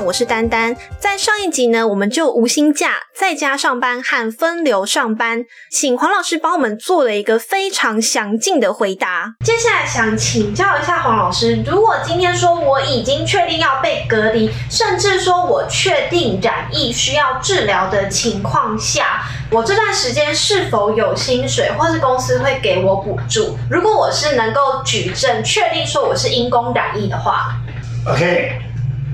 网，我是丹丹。在上一集呢，我们就无薪假、在家上班和分流上班，请黄老师帮我们做了一个非常详尽的回答。接下来想请教一下黄老师，如果今天说我已经确定要被隔离，甚至说我确定染疫需要治疗的情况下，我这段时间是否有薪水，或是公司会给我补助？如果我是能够举证确定说我是因公染疫的话，OK。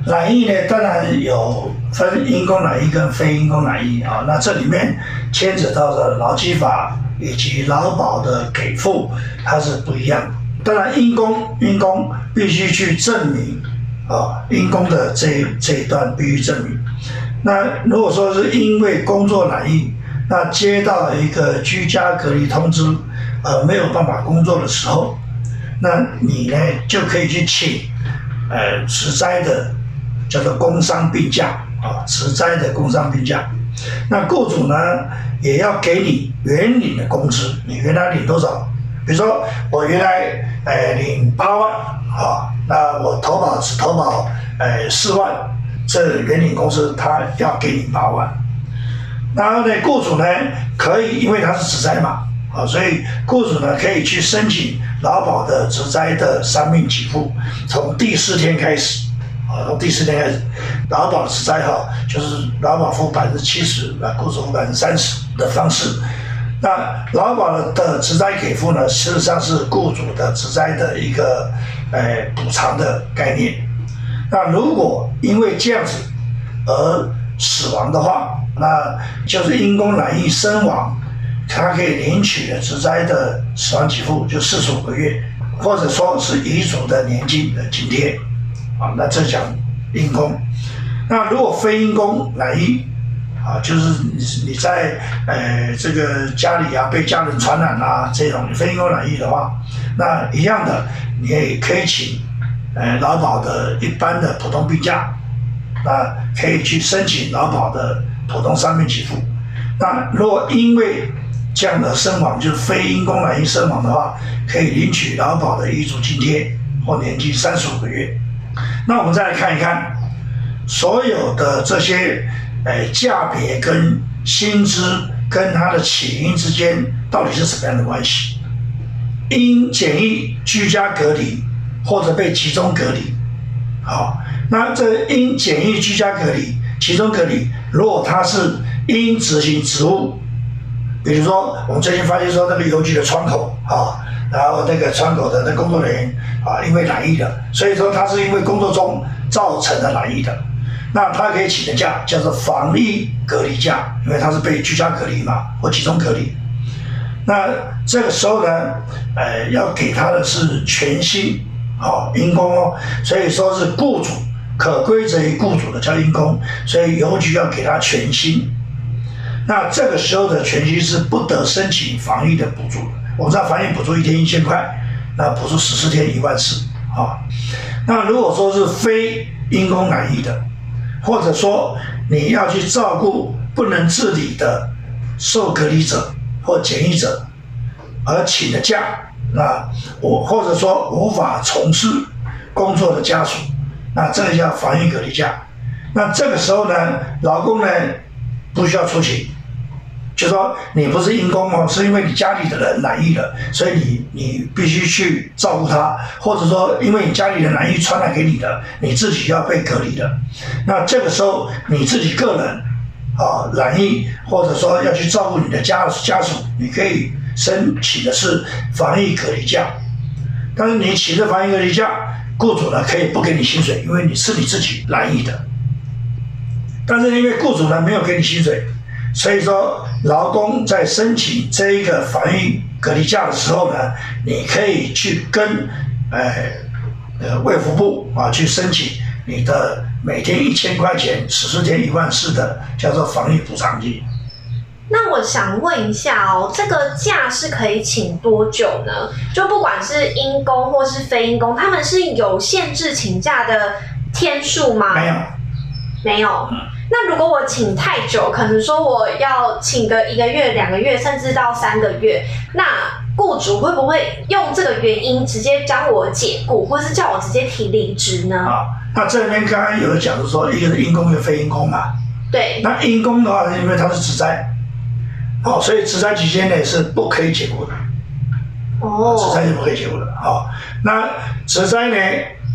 染疫呢，当然有分因公染疫跟非因公染疫啊。那这里面牵扯到的劳基法以及劳保的给付，它是不一样。当然，因公因公必须去证明啊，因公的这这一段必须证明。那如果说是因为工作染疫，那接到了一个居家隔离通知，呃，没有办法工作的时候，那你呢就可以去请呃职灾的。叫做工伤病假啊，职灾的工伤病假，那雇主呢也要给你原领的工资，你原来领多少？比如说我原来呃领八万啊，那我投保只投保呃四万，这原领工资他要给你八万。然后呢，雇主呢可以，因为他是职灾嘛啊，所以雇主呢可以去申请劳保的职灾的三命给付，从第四天开始。啊从第四天开始，劳保是灾哈，就是劳保付百分之七十，那雇主付百分之三十的方式。那劳保的职灾给付呢，事实上是雇主的职灾的一个呃补偿的概念。那如果因为这样子而死亡的话，那就是因公染疫身亡，他可以领取的职灾的死亡给付就四十五个月，或者说是遗嘱的年金的津贴。啊，那这讲因公，那如果非因公染疫，啊，就是你你在呃这个家里啊被家人传染啊这种非因公染疫的话，那一样的你也可以请呃劳保的一般的普通病假，那可以去申请劳保的普通伤病给付。那如果因为这样的身亡，就是非因公染疫身亡的话，可以领取劳保的遗嘱津贴或年金三十五个月。那我们再来看一看，所有的这些，诶，价别跟薪资跟它的起因之间到底是什么样的关系？因检疫居家隔离或者被集中隔离，好，那这因检疫居家隔离、集中隔离，如果他是因执行职务，比如说我们最近发现说那个邮局的窗口啊。然后那个窗口的那工作人员啊，因为染疫的，所以说他是因为工作中造成的染疫的，那他可以请的假叫做防疫隔离假，因为他是被居家隔离嘛或集中隔离。那这个时候呢，呃，要给他的是全薪，哦，因公哦，所以说是雇主可归责于雇主的叫因公，所以邮局要给他全薪。那这个时候的全薪是不得申请防疫的补助的。我们知道防疫补助一天一千块，那补助十四天一万四啊。那如果说是非因公染疫的，或者说你要去照顾不能自理的受隔离者或检疫者而请的假，那我或者说无法从事工作的家属，那这个叫防疫隔离假。那这个时候呢，老公呢不需要出勤。就说你不是因公哦，是因为你家里的人染疫了，所以你你必须去照顾他，或者说因为你家里的染疫传染给你的，你自己要被隔离的。那这个时候你自己个人啊染疫，或者说要去照顾你的家家属，你可以申请的是防疫隔离假。但是你请这防疫隔离假，雇主呢可以不给你薪水，因为你是你自己染疫的。但是因为雇主呢没有给你薪水。所以说，劳工在申请这一个防疫隔离假的时候呢，你可以去跟，呃，呃卫福部啊去申请你的每天一千块钱，十四天一万四的叫做防疫补偿金。那我想问一下哦，这个假是可以请多久呢？就不管是因公或是非因公，他们是有限制请假的天数吗？没有，没有。那如果我请太久，可能说我要请个一个月、两个月，甚至到三个月，那雇主会不会用这个原因直接将我解雇，或是叫我直接提离职呢？啊，那这里面刚刚有的讲是说，一个是因公，一个非因公嘛。对，那因公的话，因为它是职灾，哦，所以职灾期间呢是不可以解雇的，哦，职灾是不可以解雇的。好，那职灾呢，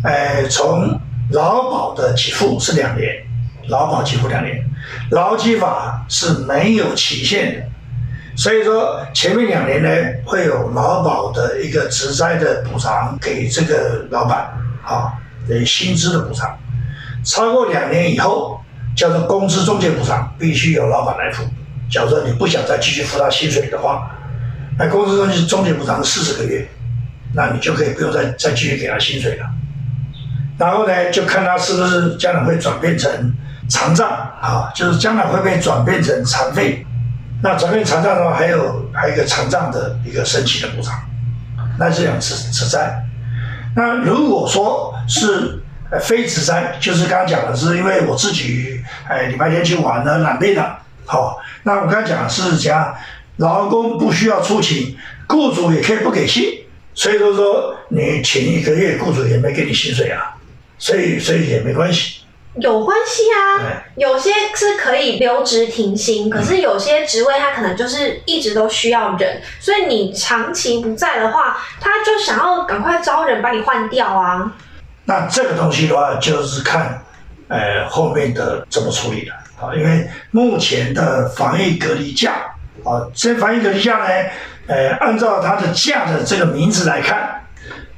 呃，从劳保的给付是两年，劳保给付两年，劳基法是没有期限的，所以说前面两年呢会有劳保的一个职灾的补偿给这个老板，啊，给薪资的补偿，超过两年以后叫做工资中介补偿，必须由老板来付。假如说你不想再继续付他薪水的话，那工资中介中介补偿四十个月，那你就可以不用再再继续给他薪水了。然后呢，就看他是不是将来会转变成残障啊，就是将来会被转变成残废。那转变残障的话，还有还有一个残障的一个申请的补偿，那这样是职灾。那如果说是非职灾，就是刚刚讲的是因为我自己哎礼拜天去玩了染病了，好、那我刚才讲的是讲劳工不需要出勤，雇主也可以不给薪，所以说说你请一个月，雇主也没给你薪水啊，所以所以也没关系。有关系啊对。有些是可以留职停薪，可是有些职位他可能就是一直都需要人，所以你长期不在的话，他就想要赶快招人把你换掉啊。那这个东西的话，就是看呃后面的怎么处理了啊，因为目前的防疫隔离假啊，这防疫隔离假呢，呃，按照它的假的这个名字来看，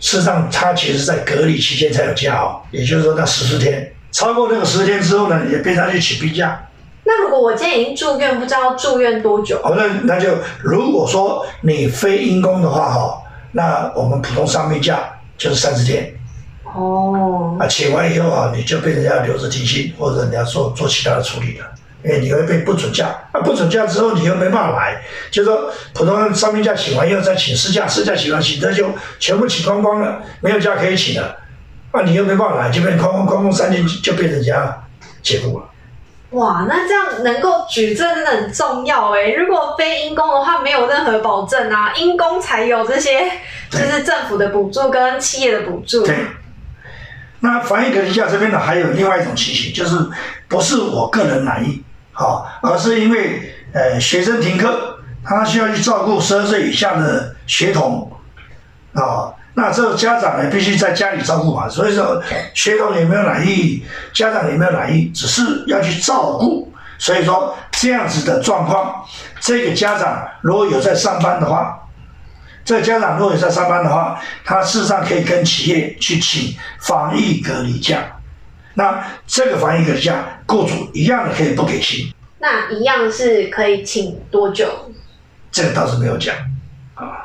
事实上它其实在隔离期间才有假哦，也就是说那十四天，超过那个十天之后呢，也被他去请病假。那如果我今天已经住院，不知道住院多久？哦，那那就如果说你非因公的话哈，那我们普通伤病假就是三十天。哦，啊，请完以后啊，你就被人家留着停薪，或者你要做做其他的处理了，因为你会被不准假。啊，不准假之后你又没办法来，就说普通伤病假请完以后再请事假，事假请完请的就全部请光光了，没有假可以请了，啊，你又没办法来，就变空空空空三天就变成人家解雇了。哇，那这样能够举证真的很重要哎。如果非因公的话，没有任何保证啊，因公才有这些，就是政府的补助跟企业的补助。对。那防疫隔离假这边呢，还有另外一种情形，就是不是我个人满意，好、而是因为呃学生停课，他需要去照顾十二岁以下的学童，啊、那这个家长呢必须在家里照顾嘛，所以说学童有没有染疫，家长有没有染疫，只是要去照顾，所以说这样子的状况，这个家长如果有在上班的话，这个家长如果有在上班的话，他事实上可以跟企业去请防疫隔离假。那这个防疫隔离假，雇主一样的可以不给薪，那一样是可以请多久？这个倒是没有讲啊。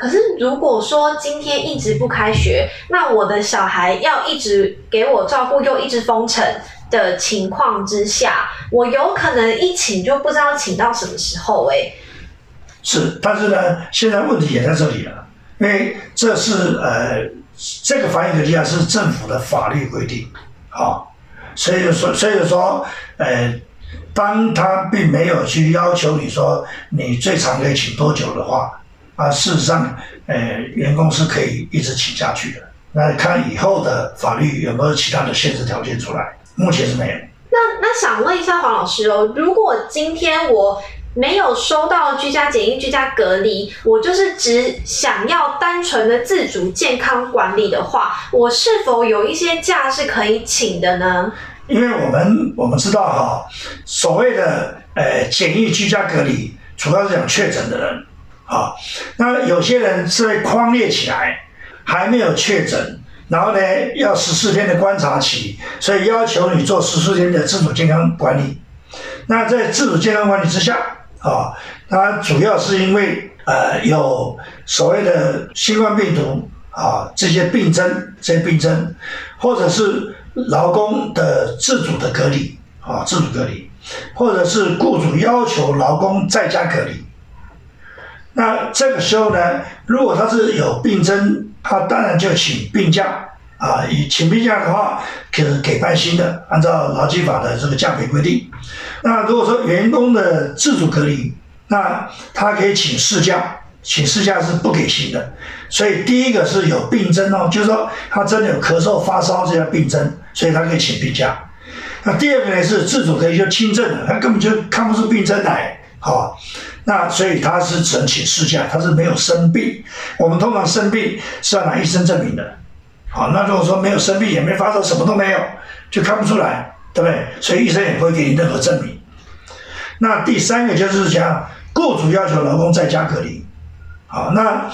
可是如果说今天一直不开学，那我的小孩要一直给我照顾，又一直封城的情况之下，我有可能一请就不知道请到什么时候哎、是，但是呢，现在问题也在这里了，因为这是呃，这个防疫隔离啊是政府的法律规定，啊，所以说，所以说，呃，当他并没有去要求你说你最长可以请多久的话，啊，事实上，呃，员工是可以一直请下去的。那看以后的法律有没有其他的限制条件出来，目前是没有。那那想问一下黄老师哦，如果今天我没有收到居家检疫、居家隔离，我就是只想要单纯的自主健康管理的话，我是否有一些假是可以请的呢？因为我们我们知道哈，所谓的呃检疫居家隔离，主要是讲确诊的人啊。那有些人是被框列起来，还没有确诊，然后呢要十四天的观察期，所以要求你做十四天的自主健康管理。那在自主健康管理之下啊，它主要是因为呃有所谓的新冠病毒啊这些病症，这些病症，或者是劳工的自主的隔离啊自主隔离，或者是雇主要求劳工在家隔离。那这个时候呢，如果他是有病征，他当然就请病假啊。以请病假的话，可给半薪的，按照劳基法的这个价别规定。那如果说员工的自主隔离，那他可以请事假请事假是不给薪的。所以第一个是有病征哦，就是说他真的有咳嗽、发烧这样病征，所以他可以请病假。那第二个呢是自主可以就轻症的，他根本就看不出病征来，好，那所以他是只能请事假，他是没有生病。我们通常生病是要拿医生证明的，好，那如果说没有生病也没发烧，什么都没有，就看不出来，对不对？所以医生也不会给你任何证明。那第三个就是讲雇主要求劳工在家隔离，好，那。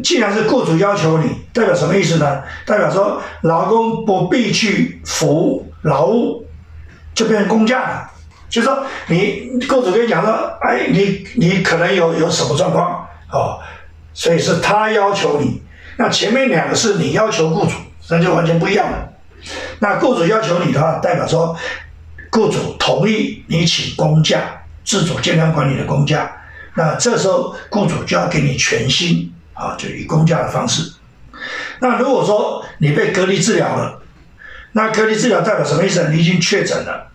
既然是雇主要求你，代表什么意思呢？代表说劳工不必去服劳务，就变成公假了。就是说你雇主跟你讲说，哎，你你可能有有什么状况哦，所以是他要求你。那前面两个是你要求雇主，那就完全不一样了。那雇主要求你的话，代表说雇主同意你请公假，自主健康管理的公假。那这时候雇主就要给你全薪。啊，就以公假的方式。那如果说你被隔离治疗了，那隔离治疗代表什么意思？你已经确诊了。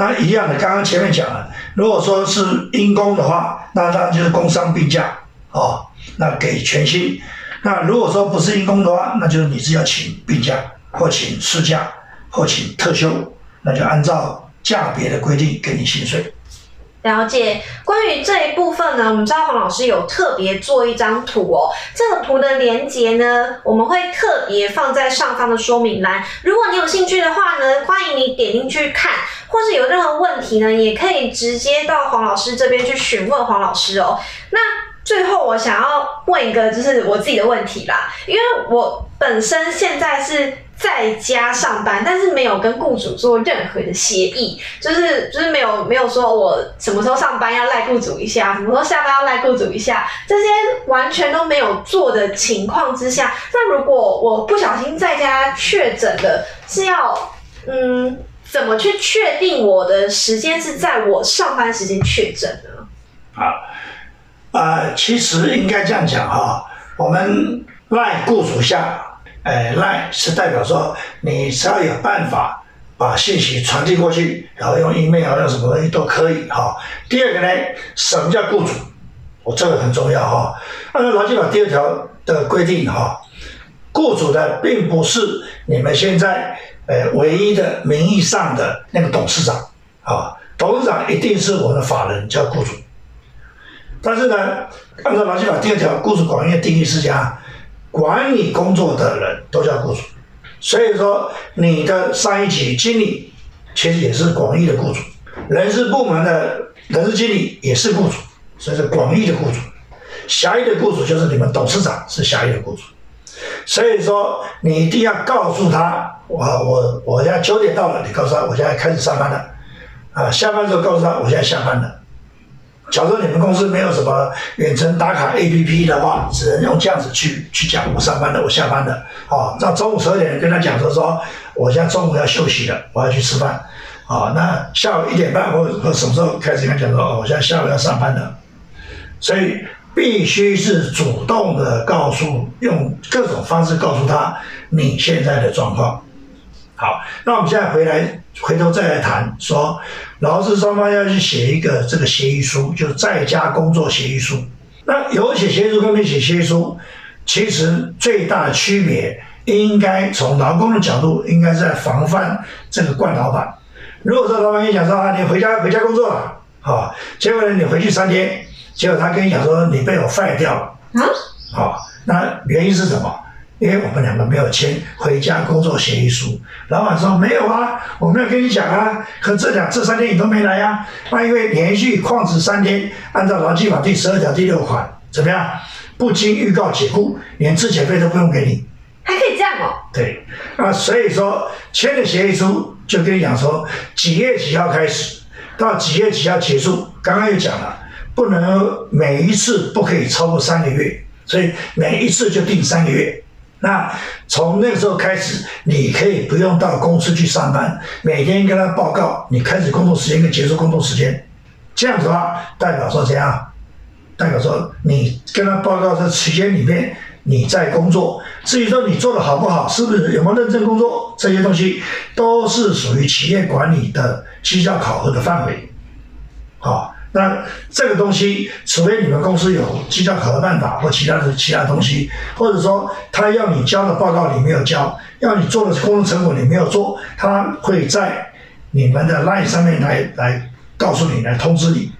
那一样的，刚刚前面讲了，如果说是因公的话，那当然就是工伤病假哦，那给全薪。那如果说不是因公的话，那就是你是要请病假或请事假或请特休，那就按照价别的规定给你薪水。了解关于这一部分呢，我们知道黄老师有特别做一张图哦。这个图的连接呢，我们会特别放在上方的说明栏。如果你有兴趣的话呢，欢迎你点进去看，或是有任何问题呢，也可以直接到黄老师这边去询问黄老师哦。那最后我想要问一个，就是我自己的问题啦，因为我本身现在是。在家上班，但是没有跟雇主做任何的协议，就是就是没有没有说我什么时候上班要赖雇主一下，什么时候下班要赖雇主一下，这些完全都没有做的情况之下，那如果我不小心在家确诊了，是要嗯怎么去确定我的时间是在我上班时间确诊呢？啊，呃，其实应该这样讲哈，我们赖雇主下。哎，赖是代表说，你只要有办法把信息传递过去，然后用 email 用什么东西都可以哈。第二个呢，什么叫雇主？我这个很重要哈。按照劳基法第二条的规定哈，雇主的并不是你们现在呃唯一的名义上的那个董事长啊，董事长一定是我们的法人叫雇主。但是呢，按照劳基法第二条，雇主广义的定义是讲。管理工作的人都叫雇主，所以说你的上一级经理其实也是广义的雇主，人事部门的人事经理也是雇主，所以是广义的雇主。狭义的雇主就是你们董事长是狭义的雇主，所以说你一定要告诉他，我我我现在九点到了，你告诉他我现在开始上班了，啊，下班之后告诉他我现在下班了。假如说你们公司没有什么远程打卡 APP 的话，只能用这样子去去讲我上班的，我下班的。哦，那中午十二点跟他讲说说，我现在中午要休息了，我要去吃饭。哦，那下午一点半或或什么时候开始跟他讲说，哦，我现在下午要上班的。所以必须是主动的告诉，用各种方式告诉他你现在的状况。好，那我们现在回来，回头再来谈说，劳资双方要去写一个这个协议书，就在家工作协议书。那有写协议书跟没写协议书，其实最大的区别，应该从劳工的角度，应该是在防范这个惯老板。如果说老板跟你讲说啊，你回家回家工作了，好，结果呢你回去三天，结果他跟你讲说你被我 fire 掉了，啊，好，那原因是什么？因为我们两个没有签回家工作协议书，老板说没有啊，我没有跟你讲啊，可这两这三天你都没来呀，那因为连续旷职三天，按照劳基法第十二条第六款，怎么样？不经预告解雇，连资遣费都不用给你，还可以这样哦？对，啊，所以说签的协议书就跟你讲说几月几号开始，到几月几号结束，刚刚又讲了，不能每一次不可以超过三个月，所以每一次就定三个月。那从那个时候开始，你可以不用到公司去上班，每天跟他报告你开始工作时间跟结束工作时间。这样子的话，代表说怎样？代表说你跟他报告这期间里面你在工作。至于说你做的好不好，是不是有没有认真工作，这些东西都是属于企业管理的绩效考核的范围。好，那这个东西，除非你们公司有绩效考核办法或其他的其他东西，或者说他要你交的报告你没有交，要你做的工作成果你没有做，他会在你们的 line 上面来来告诉你，来通知你。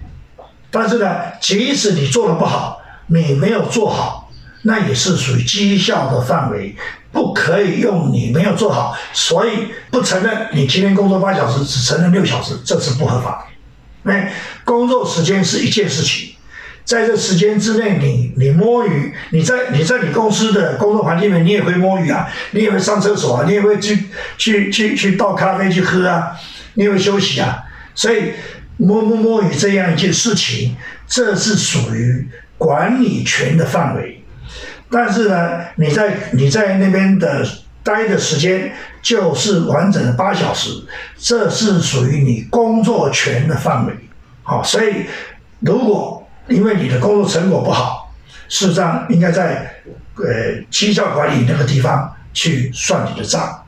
但是呢，即使你做的不好，你没有做好，那也是属于绩效的范围，不可以用你没有做好，所以不承认你今天工作八小时，只承认六小时，这是不合法。哎，工作时间是一件事情，在这时间之内，你你摸鱼，你在你在你公司的工作环境里面，你也会摸鱼啊，你也会上厕所啊，你也会去去去去倒咖啡去喝啊，你也会休息啊，所以摸不摸鱼这样一件事情，这是属于管理权的范围，但是呢，你在你在那边的。待的时间就是完整的八小时，这是属于你工作权的范围。好，所以如果因为你的工作成果不好，事实上应该在呃绩效管理那个地方去算你的账，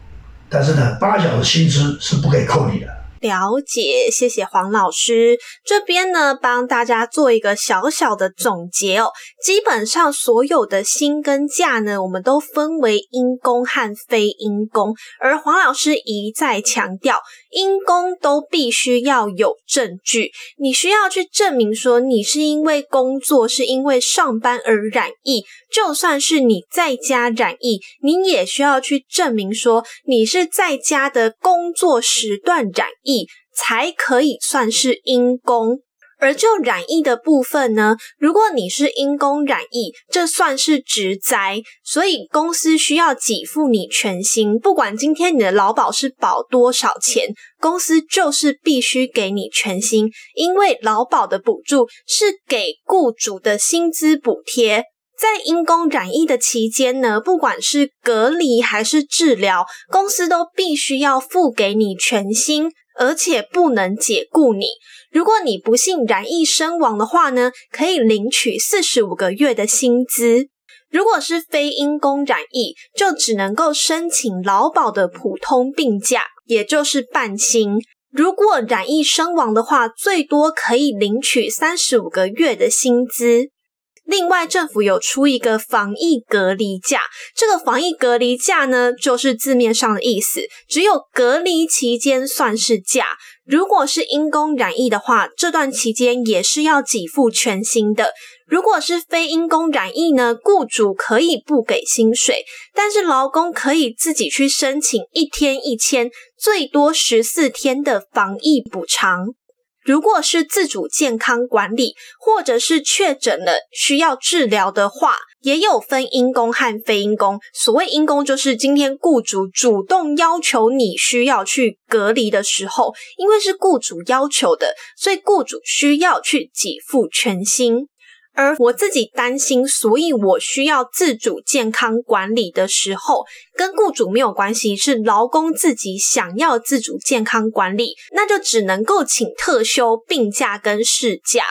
但是呢，八小时薪资是不可以扣你的。了解，谢谢黄老师。这边呢，帮大家做一个小小的总结哦。基本上所有的薪跟假呢，我们都分为因公和非因公。而黄老师一再强调，因公都必须要有证据，你需要去证明说你是因为工作，是因为上班而染疫。就算是你在家染疫，你也需要去证明说你是在家的工作时段染疫，才可以算是因公。而就染疫的部分呢，如果你是因公染疫，这算是职灾，所以公司需要给付你全薪，不管今天你的劳保是保多少钱，公司就是必须给你全薪，因为劳保的补助是给雇主的薪资补贴。在因公染疫的期间呢，不管是隔离还是治疗，公司都必须要付给你全薪，而且不能解雇你。如果你不幸染疫身亡的话呢，可以领取四十五个月的薪资。如果是非因公染疫，就只能够申请劳保的普通病假，也就是半薪。如果染疫身亡的话，最多可以领取三十五个月的薪资。另外，政府有出一个防疫隔离假，这个防疫隔离假呢，就是字面上的意思，只有隔离期间算是假。如果是因公染疫的话，这段期间也是要给付全薪的。如果是非因公染疫呢，雇主可以不给薪水，但是劳工可以自己去申请一天一千，最多十四天的防疫补偿。如果是自主健康管理，或者是确诊了需要治疗的话，也有分因公和非因公。所谓因公，就是今天雇主主动要求你需要去隔离的时候，因为是雇主要求的，所以雇主需要去给付全薪。而我自己担心，所以我需要自主健康管理的时候，跟雇主没有关系，是劳工自己想要自主健康管理，那就只能够请特休、病假跟事假，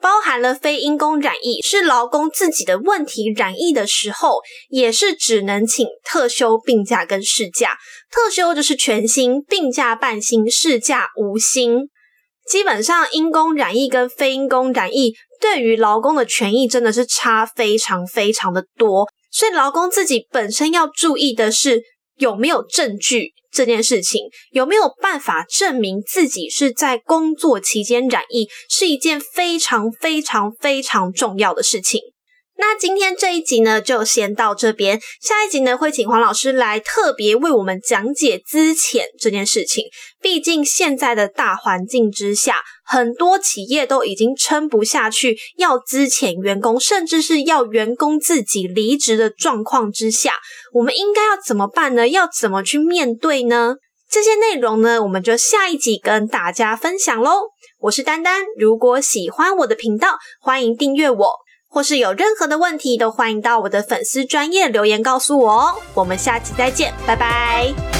包含了非因公染疫，是劳工自己的问题染疫的时候，也是只能请特休、病假跟事假。特休就是全薪，病假半薪，事假无薪。基本上因公染疫跟非因公染疫。对于劳工的权益真的是差非常非常的多，所以劳工自己本身要注意的是有没有证据这件事情，有没有办法证明自己是在工作期间染疫，是一件非常非常非常重要的事情。那今天这一集呢，就先到这边。下一集呢，会请黄老师来特别为我们讲解资遣这件事情。毕竟现在的大环境之下，很多企业都已经撑不下去，要资遣员工，甚至是要员工自己离职的状况之下，我们应该要怎么办呢？要怎么去面对呢？这些内容呢，我们就下一集跟大家分享喽。我是丹丹，如果喜欢我的频道，欢迎订阅我。或是有任何的问题，都欢迎到我的粉丝专业留言告诉我哦。我们下期再见，拜拜。